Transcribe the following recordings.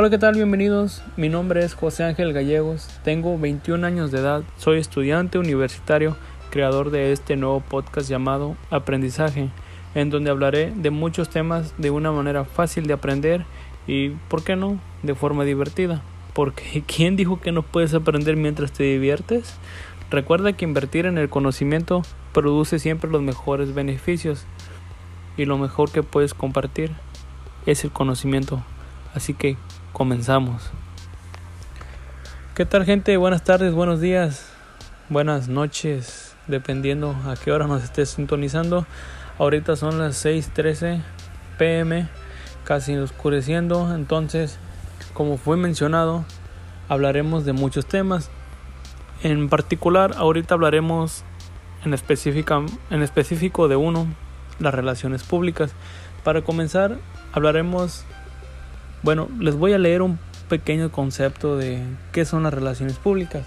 Hola, ¿qué tal? Bienvenidos. Mi nombre es José Ángel Gallegos, tengo 21 años de edad, soy estudiante universitario, creador de este nuevo podcast llamado Aprendizaje, en donde hablaré de muchos temas de una manera fácil de aprender y, ¿por qué no?, de forma divertida. Porque ¿quién dijo que no puedes aprender mientras te diviertes? Recuerda que invertir en el conocimiento produce siempre los mejores beneficios y lo mejor que puedes compartir es el conocimiento. Así que comenzamos. ¿Qué tal gente? Buenas tardes, buenos días, buenas noches, dependiendo a qué hora nos estés sintonizando. Ahorita son las 6:13 pm, casi oscureciendo, entonces, como fue mencionado, hablaremos de muchos temas. En particular, ahorita hablaremos en, específica, en específico de uno, las relaciones públicas. Para comenzar, hablaremos bueno, les voy a leer un pequeño concepto de qué son las relaciones públicas.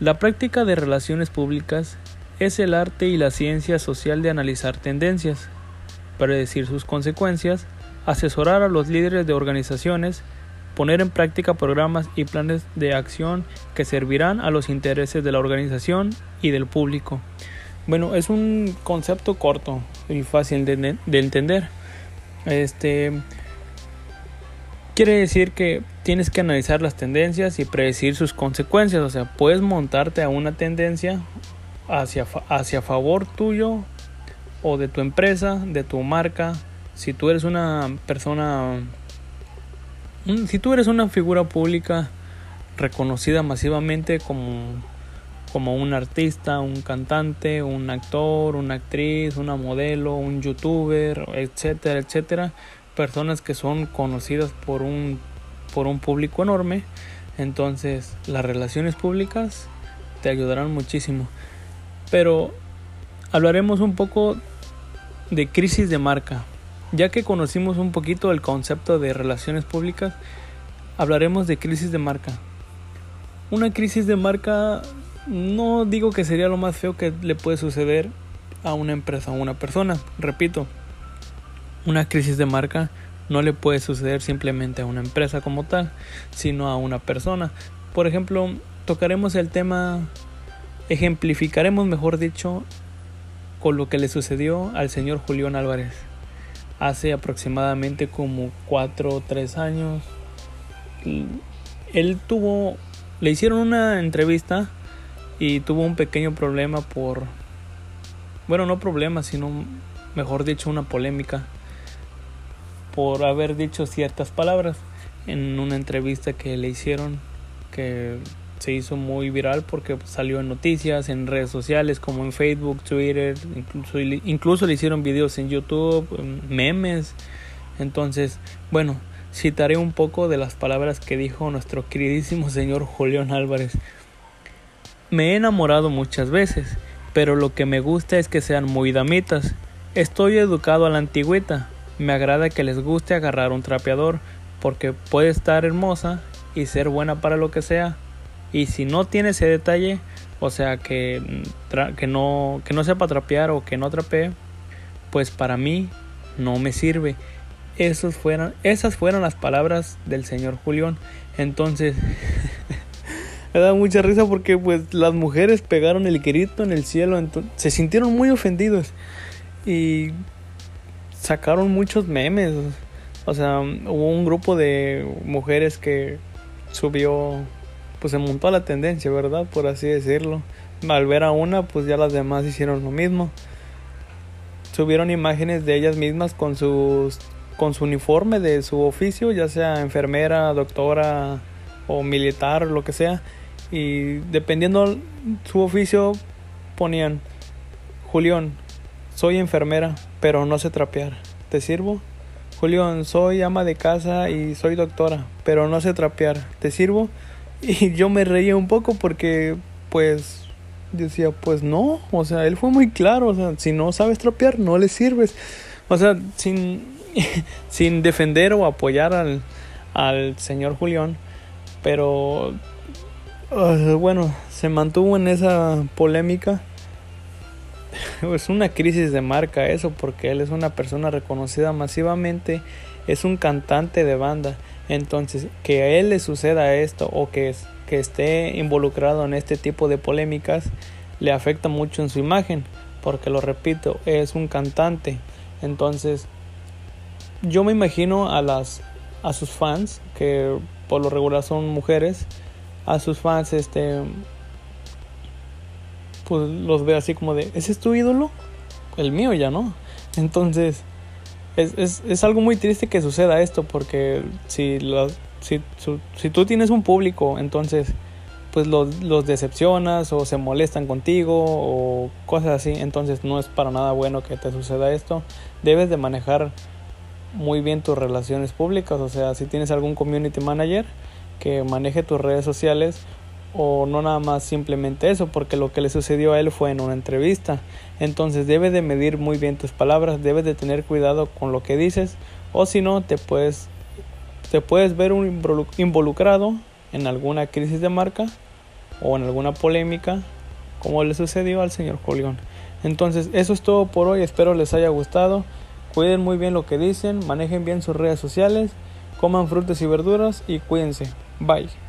La práctica de relaciones públicas es el arte y la ciencia social de analizar tendencias, predecir sus consecuencias, asesorar a los líderes de organizaciones, poner en práctica programas y planes de acción que servirán a los intereses de la organización y del público. Bueno, es un concepto corto y fácil de, de entender. Este, Quiere decir que tienes que analizar las tendencias y predecir sus consecuencias. O sea, puedes montarte a una tendencia hacia, hacia favor tuyo o de tu empresa, de tu marca. Si tú eres una persona, si tú eres una figura pública reconocida masivamente como, como un artista, un cantante, un actor, una actriz, una modelo, un youtuber, etcétera, etcétera, personas que son conocidas por un, por un público enorme. Entonces las relaciones públicas te ayudarán muchísimo. Pero hablaremos un poco de crisis de marca. Ya que conocimos un poquito el concepto de relaciones públicas, hablaremos de crisis de marca. Una crisis de marca no digo que sería lo más feo que le puede suceder a una empresa o a una persona. Repito, una crisis de marca no le puede suceder simplemente a una empresa como tal, sino a una persona. Por ejemplo, tocaremos el tema, ejemplificaremos, mejor dicho, con lo que le sucedió al señor Julián Álvarez hace aproximadamente como 4 o 3 años. Él tuvo, le hicieron una entrevista y tuvo un pequeño problema por, bueno, no problema, sino, mejor dicho, una polémica por haber dicho ciertas palabras en una entrevista que le hicieron que se hizo muy viral porque salió en noticias, en redes sociales como en Facebook, Twitter, incluso, incluso le hicieron videos en YouTube, memes. Entonces, bueno, citaré un poco de las palabras que dijo nuestro queridísimo señor Julián Álvarez. Me he enamorado muchas veces, pero lo que me gusta es que sean muy damitas. Estoy educado a la antigüita, me agrada que les guste agarrar un trapeador porque puede estar hermosa y ser buena para lo que sea. Y si no tiene ese detalle, o sea que, que, no, que no sepa trapear o que no trapee, pues para mí no me sirve. Esos fueron, esas fueron las palabras del señor Julián. Entonces, me da mucha risa porque pues las mujeres pegaron el grito en el cielo, entonces, se sintieron muy ofendidos. Y sacaron muchos memes. O sea, hubo un grupo de mujeres que subió, pues se montó a la tendencia, ¿verdad? Por así decirlo. Al ver a una, pues ya las demás hicieron lo mismo. Subieron imágenes de ellas mismas con sus con su uniforme de su oficio, ya sea enfermera, doctora o militar, lo que sea. Y dependiendo su oficio, ponían Julián, soy enfermera, pero no sé trapear. ¿Te sirvo? Julián, soy ama de casa y soy doctora, pero no sé trapear. ¿Te sirvo? Y yo me reía un poco porque, pues, decía, pues no, o sea, él fue muy claro, o sea, si no sabes trapear, no le sirves. O sea, sin, sin defender o apoyar al, al señor Julián, pero, uh, bueno, se mantuvo en esa polémica es una crisis de marca eso, porque él es una persona reconocida masivamente, es un cantante de banda. Entonces, que a él le suceda esto o que, que esté involucrado en este tipo de polémicas le afecta mucho en su imagen, porque lo repito, es un cantante. Entonces, yo me imagino a las a sus fans, que por lo regular son mujeres, a sus fans este pues los ve así como de, ¿ese es tu ídolo? El mío ya no. Entonces, es, es, es algo muy triste que suceda esto porque si, si, si tú tienes un público, entonces pues los, los, decepcionas o se molestan contigo o cosas así, entonces no es para nada bueno que te suceda esto. Debes de manejar muy bien tus relaciones públicas, o sea, si tienes algún community manager que maneje tus redes sociales o no nada más simplemente eso, porque lo que le sucedió a él fue en una entrevista. Entonces debes de medir muy bien tus palabras, debes de tener cuidado con lo que dices, o si no te puedes te puedes ver involucrado en alguna crisis de marca o en alguna polémica como le sucedió al señor Julián. Entonces eso es todo por hoy, espero les haya gustado. Cuiden muy bien lo que dicen, manejen bien sus redes sociales, coman frutas y verduras y cuídense. Bye.